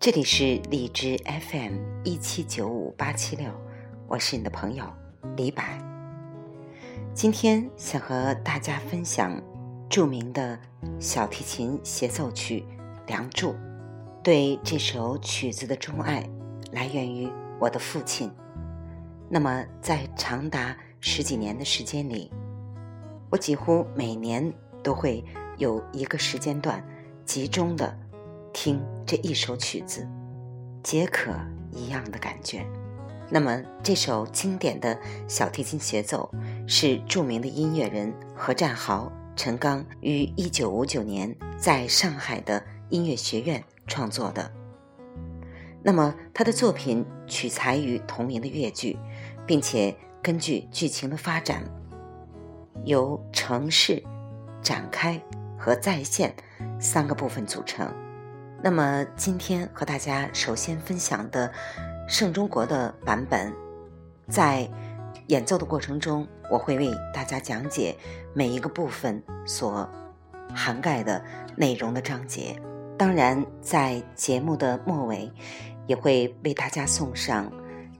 这里是荔枝 FM 一七九五八七六，我是你的朋友李柏。今天想和大家分享著名的小提琴协奏曲《梁祝》。对这首曲子的钟爱来源于我的父亲。那么，在长达十几年的时间里，我几乎每年都会有一个时间段集中的听这一首曲子，解渴一样的感觉。那么，这首经典的小提琴协奏是著名的音乐人何占豪、陈刚于一九五九年在上海的音乐学院创作的。那么，他的作品取材于同名的越剧，并且根据剧情的发展，由城市、展开和再现三个部分组成。那么，今天和大家首先分享的盛中国的版本，在演奏的过程中，我会为大家讲解每一个部分所涵盖的内容的章节。当然，在节目的末尾，也会为大家送上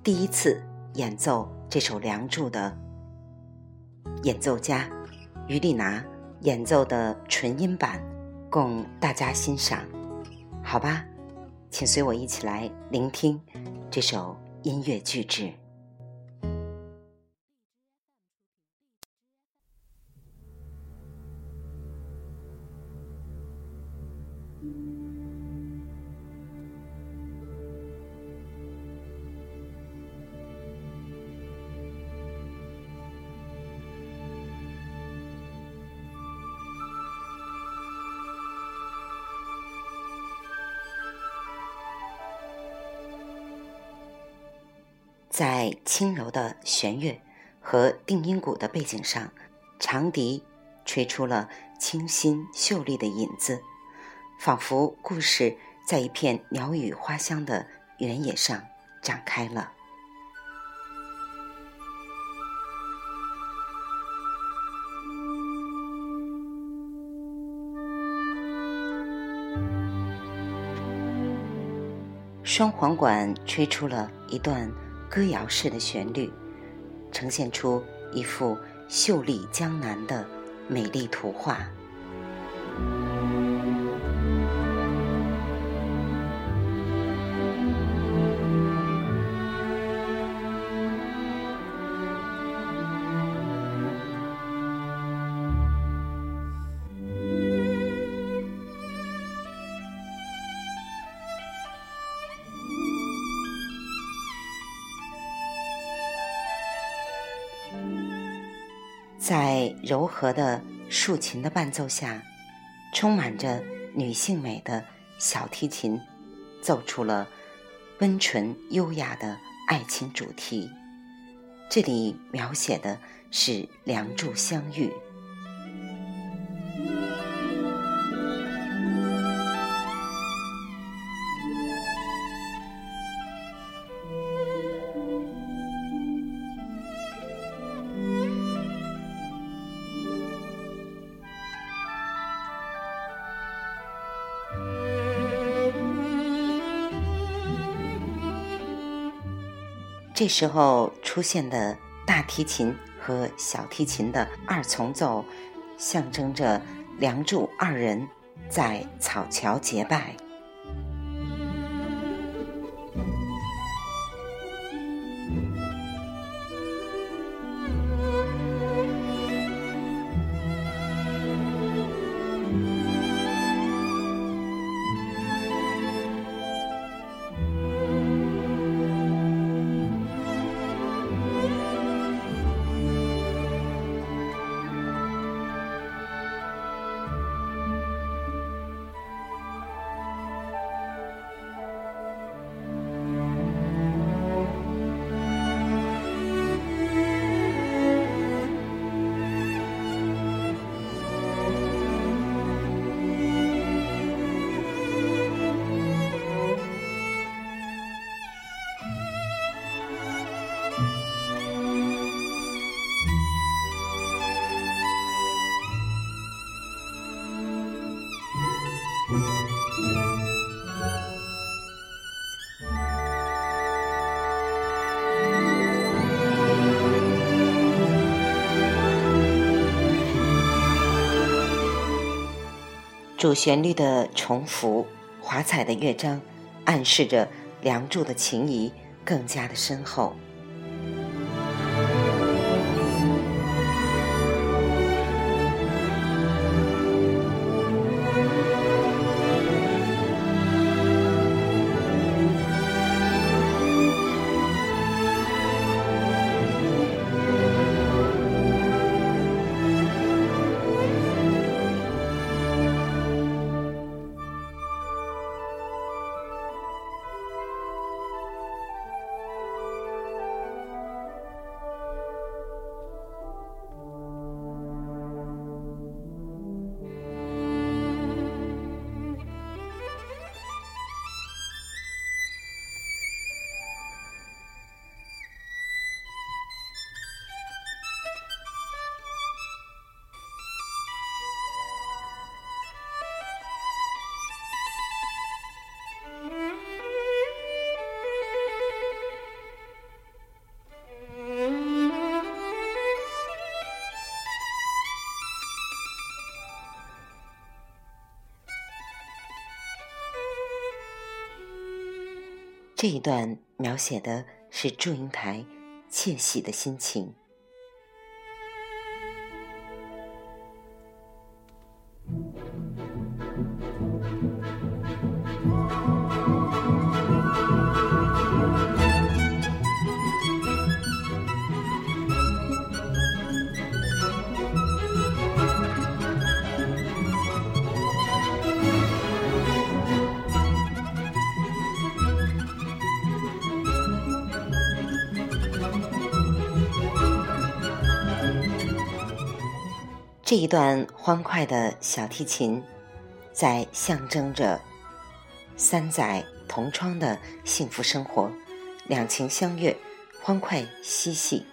第一次演奏这首《梁祝》的演奏家于丽娜演奏的纯音版，供大家欣赏。好吧，请随我一起来聆听这首音乐巨制。在轻柔的弦乐和定音鼓的背景上，长笛吹出了清新秀丽的影子，仿佛故事在一片鸟语花香的原野上展开了。双簧管吹出了一段。歌谣式的旋律，呈现出一幅秀丽江南的美丽图画。在柔和的竖琴的伴奏下，充满着女性美的小提琴，奏出了温纯优雅的爱情主题。这里描写的是梁祝相遇。这时候出现的大提琴和小提琴的二重奏，象征着梁祝二人在草桥结拜。主旋律的重复、华彩的乐章，暗示着《梁祝》的情谊更加的深厚。这一段描写的是祝英台窃喜的心情。这一段欢快的小提琴，在象征着三载同窗的幸福生活，两情相悦，欢快嬉戏。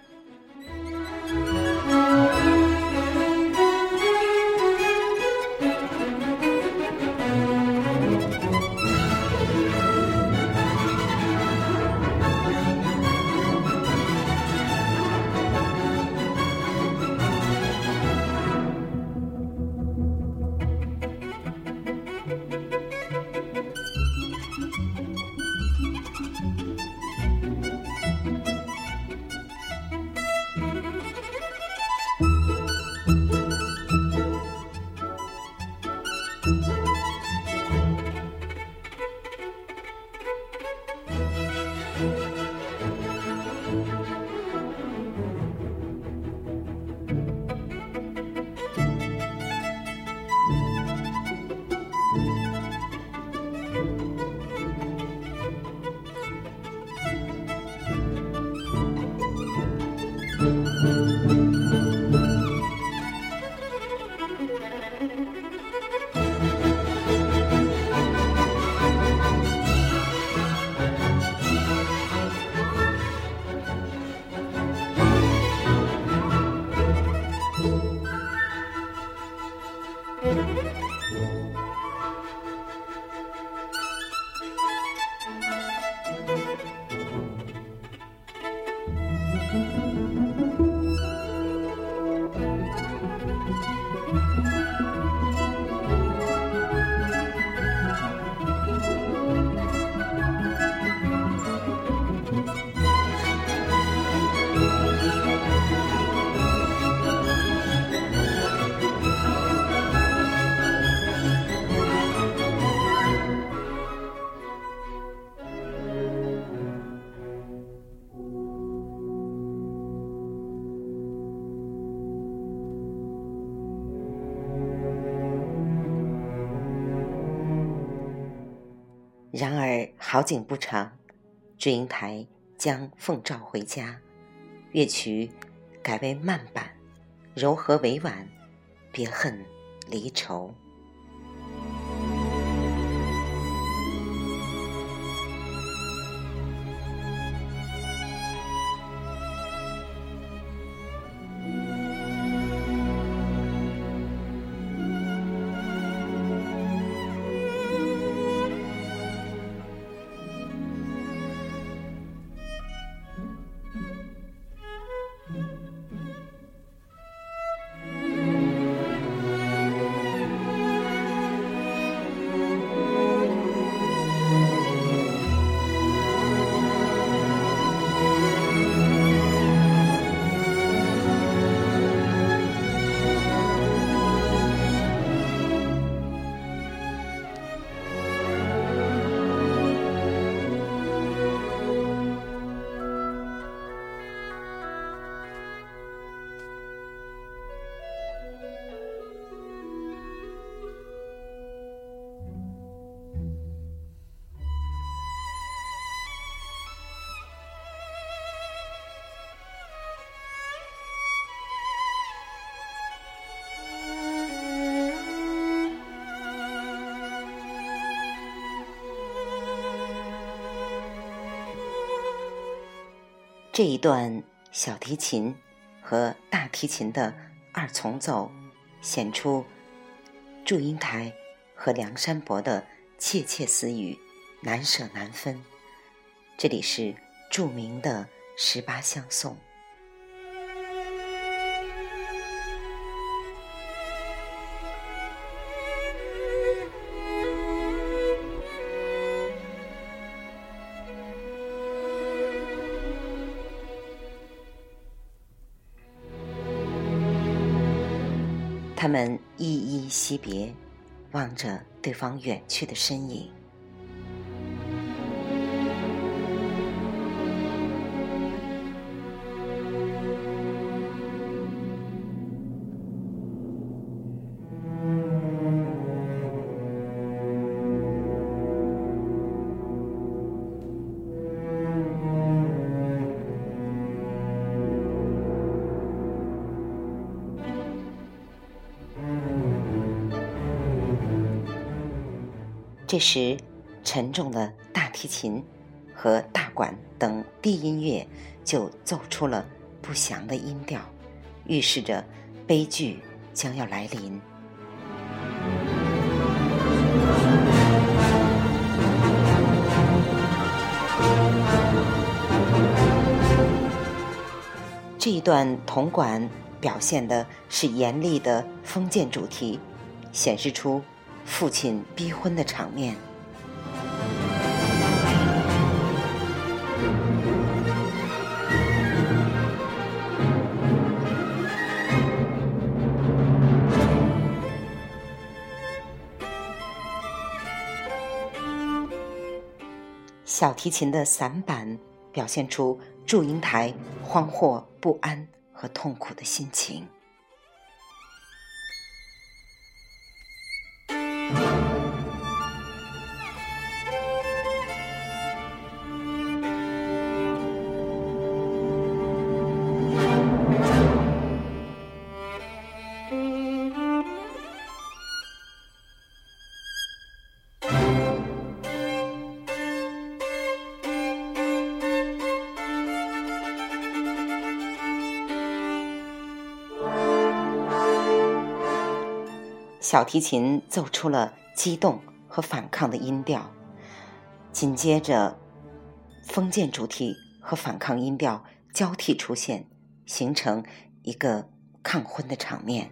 然而好景不长，祝英台将奉诏回家，乐曲改为慢板，柔和委婉，别恨离愁。这一段小提琴和大提琴的二重奏，显出祝英台和梁山伯的窃窃私语，难舍难分。这里是著名的十八相送。他们依依惜别，望着对方远去的身影。这时，沉重的大提琴和大管等低音乐就奏出了不祥的音调，预示着悲剧将要来临。这一段铜管表现的是严厉的封建主题，显示出。父亲逼婚的场面。小提琴的散板表现出祝英台慌惑不安和痛苦的心情。Bye. 小提琴奏出了激动和反抗的音调，紧接着，封建主题和反抗音调交替出现，形成一个抗婚的场面。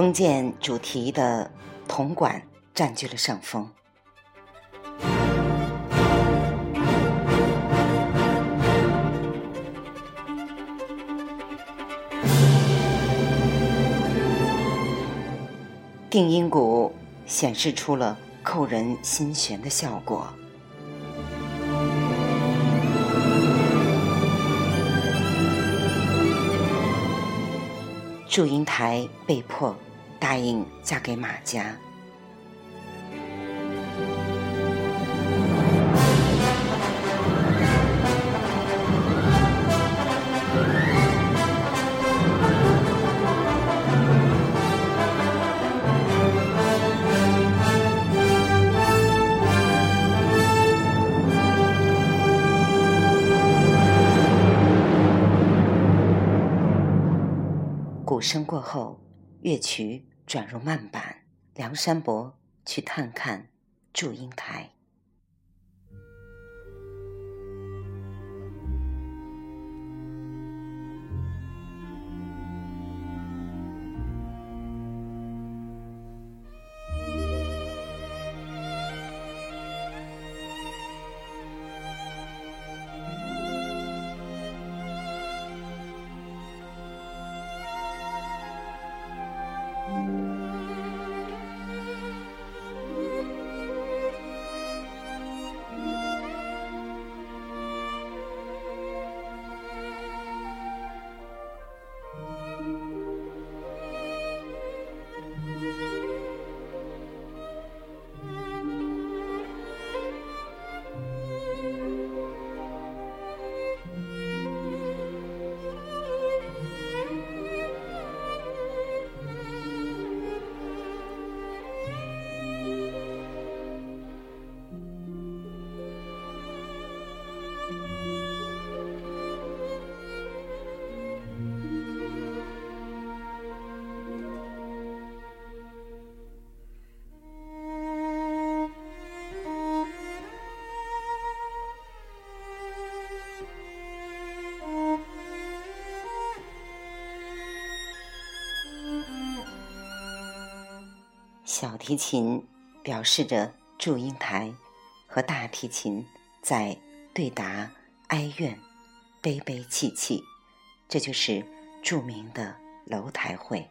封建主题的铜管占据了上风。定音鼓显示出了扣人心弦的效果。祝英台被迫答应嫁给马家。鼓声过后，乐曲转入慢板。梁山伯去探看祝英台。小提琴表示着祝英台和大提琴在对答哀怨、悲悲戚戚，这就是著名的楼台会。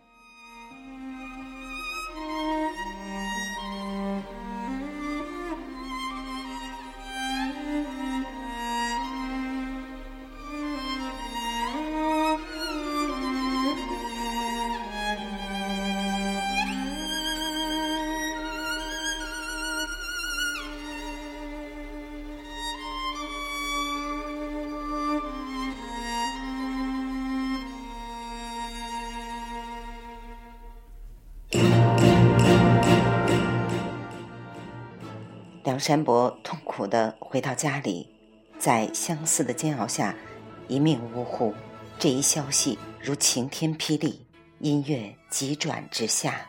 山伯痛苦的回到家里，在相思的煎熬下，一命呜呼。这一消息如晴天霹雳，音乐急转直下。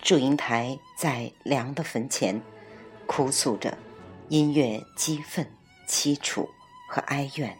祝英台在梁的坟前哭诉着，音乐激愤、凄楚和哀怨。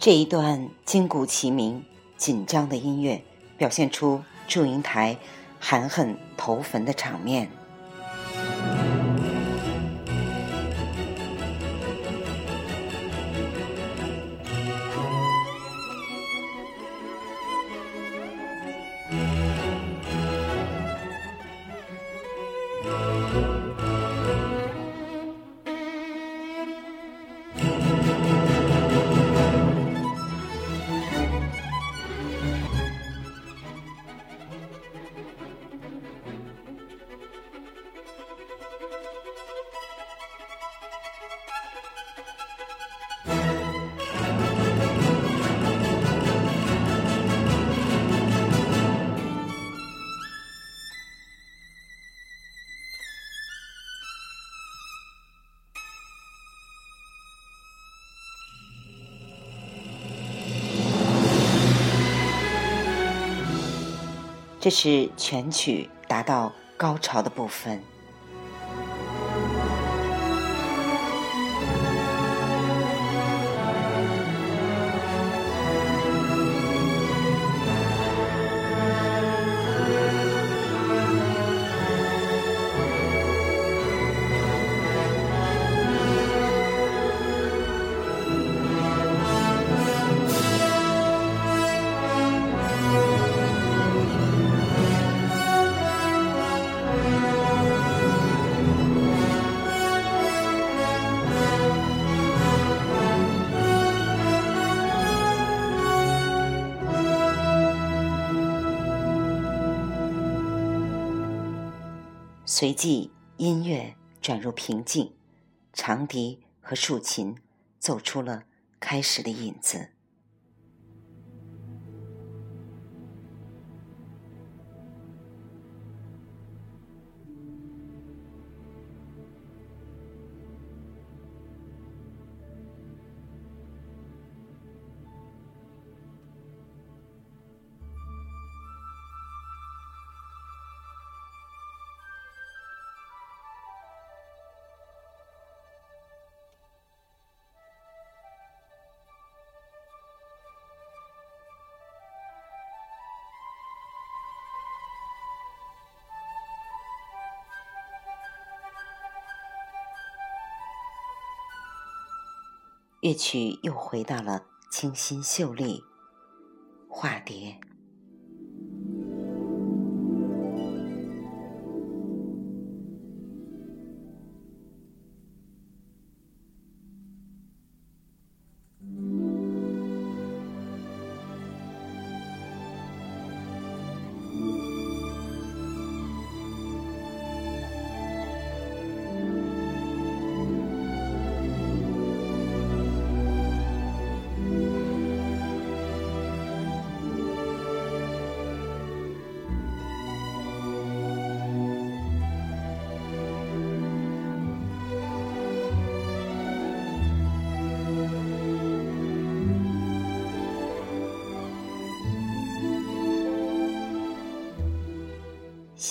这一段金鼓齐鸣、紧张的音乐，表现出祝英台含恨投坟的场面。这是全曲达到高潮的部分。随即，音乐转入平静，长笛和竖琴奏出了开始的影子。乐曲又回到了清新秀丽化蝶。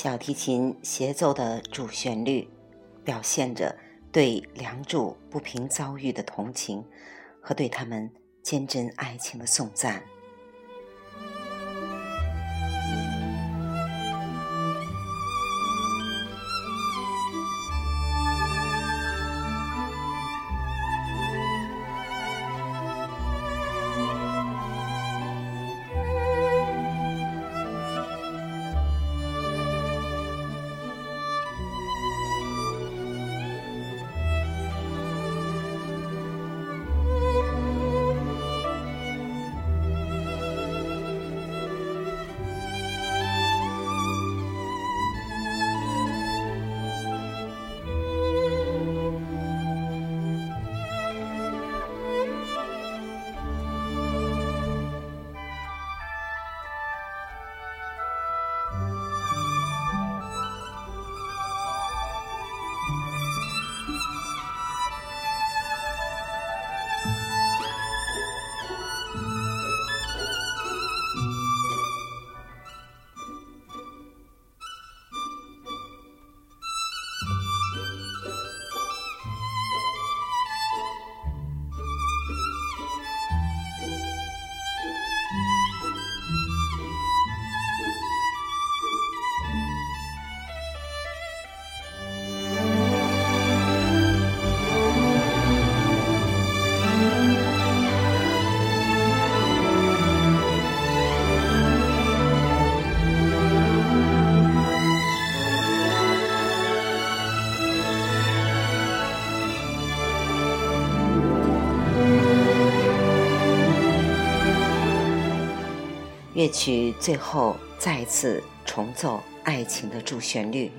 小提琴协奏的主旋律，表现着对梁祝不平遭遇的同情，和对他们坚贞爱情的颂赞。乐曲最后再次重奏爱情的主旋律。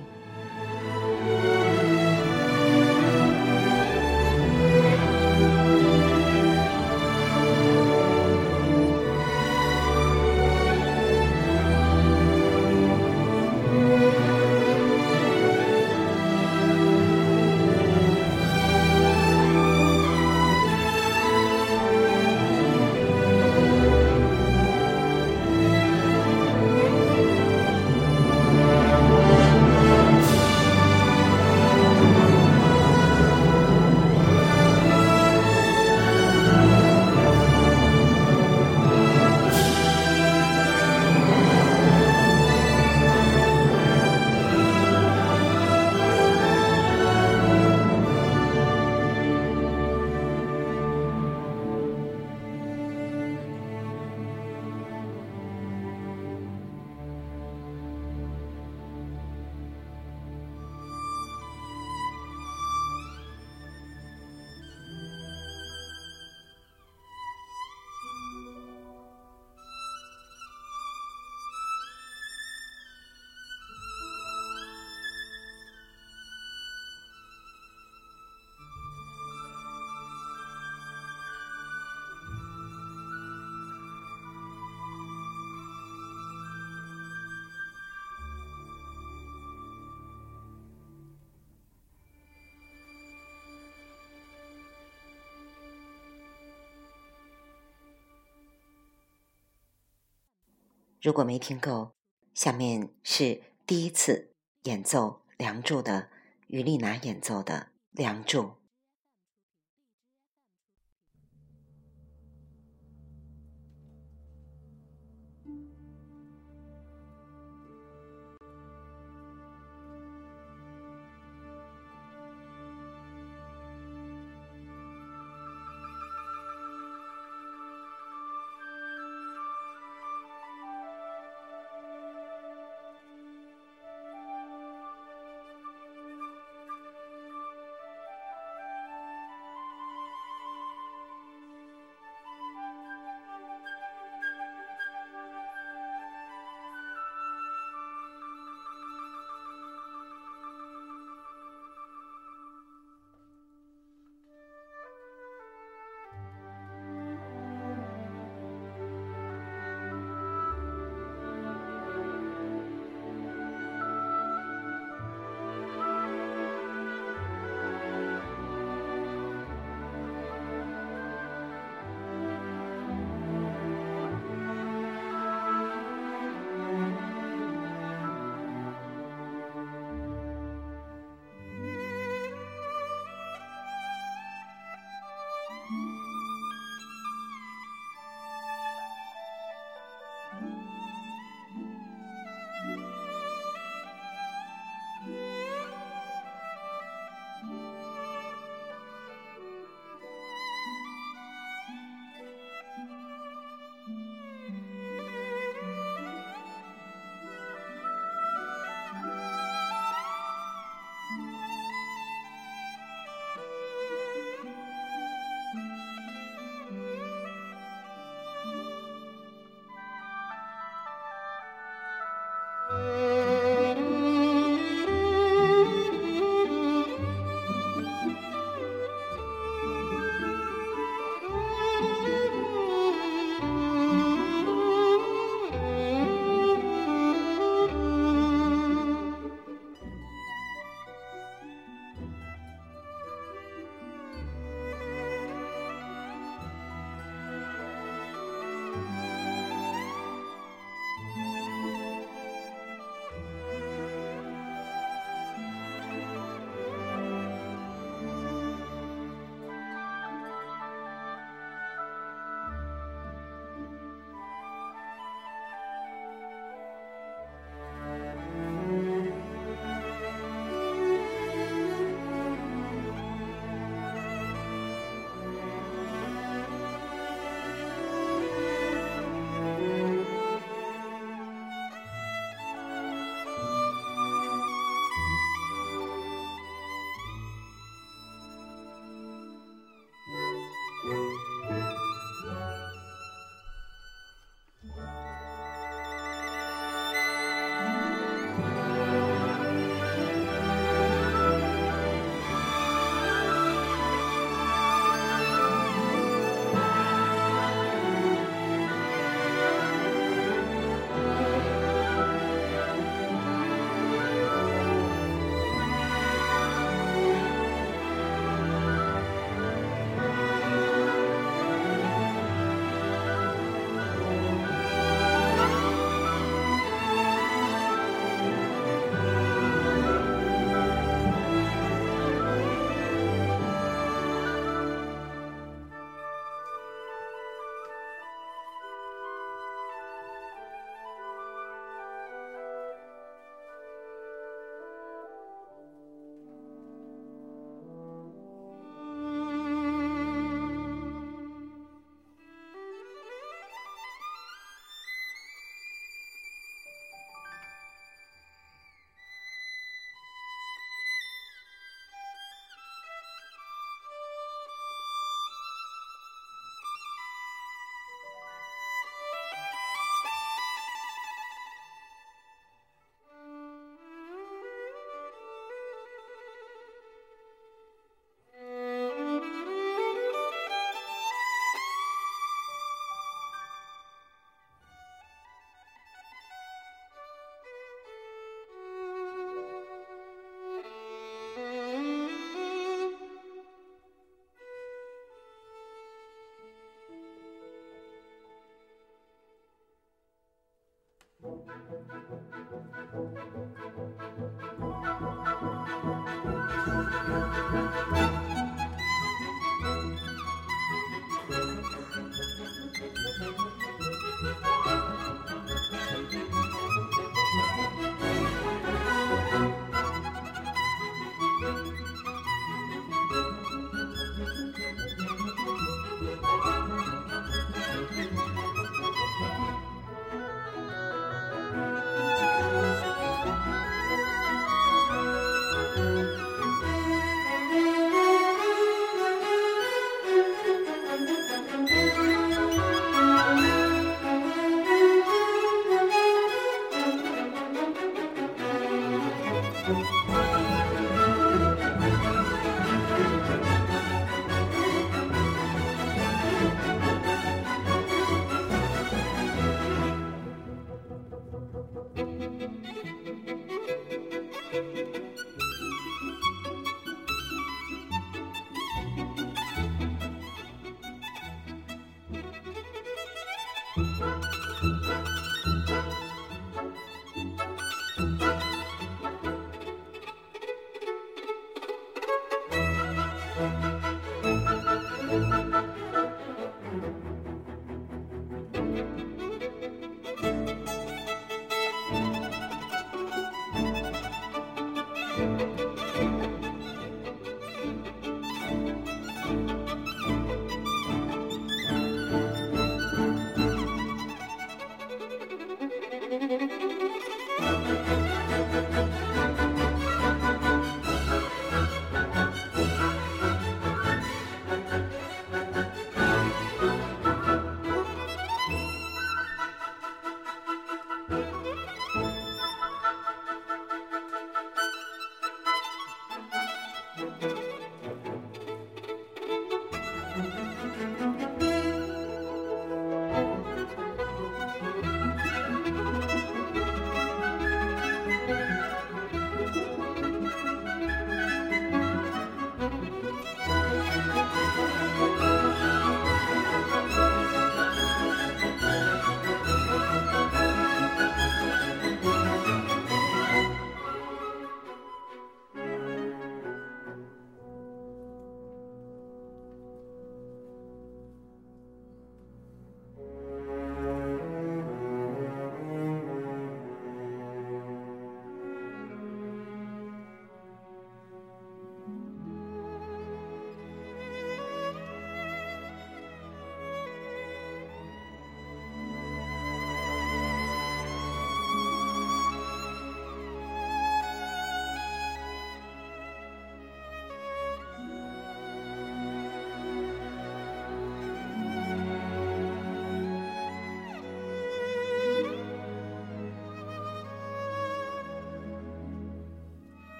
如果没听够，下面是第一次演奏《梁祝》的于丽娜演奏的《梁祝》。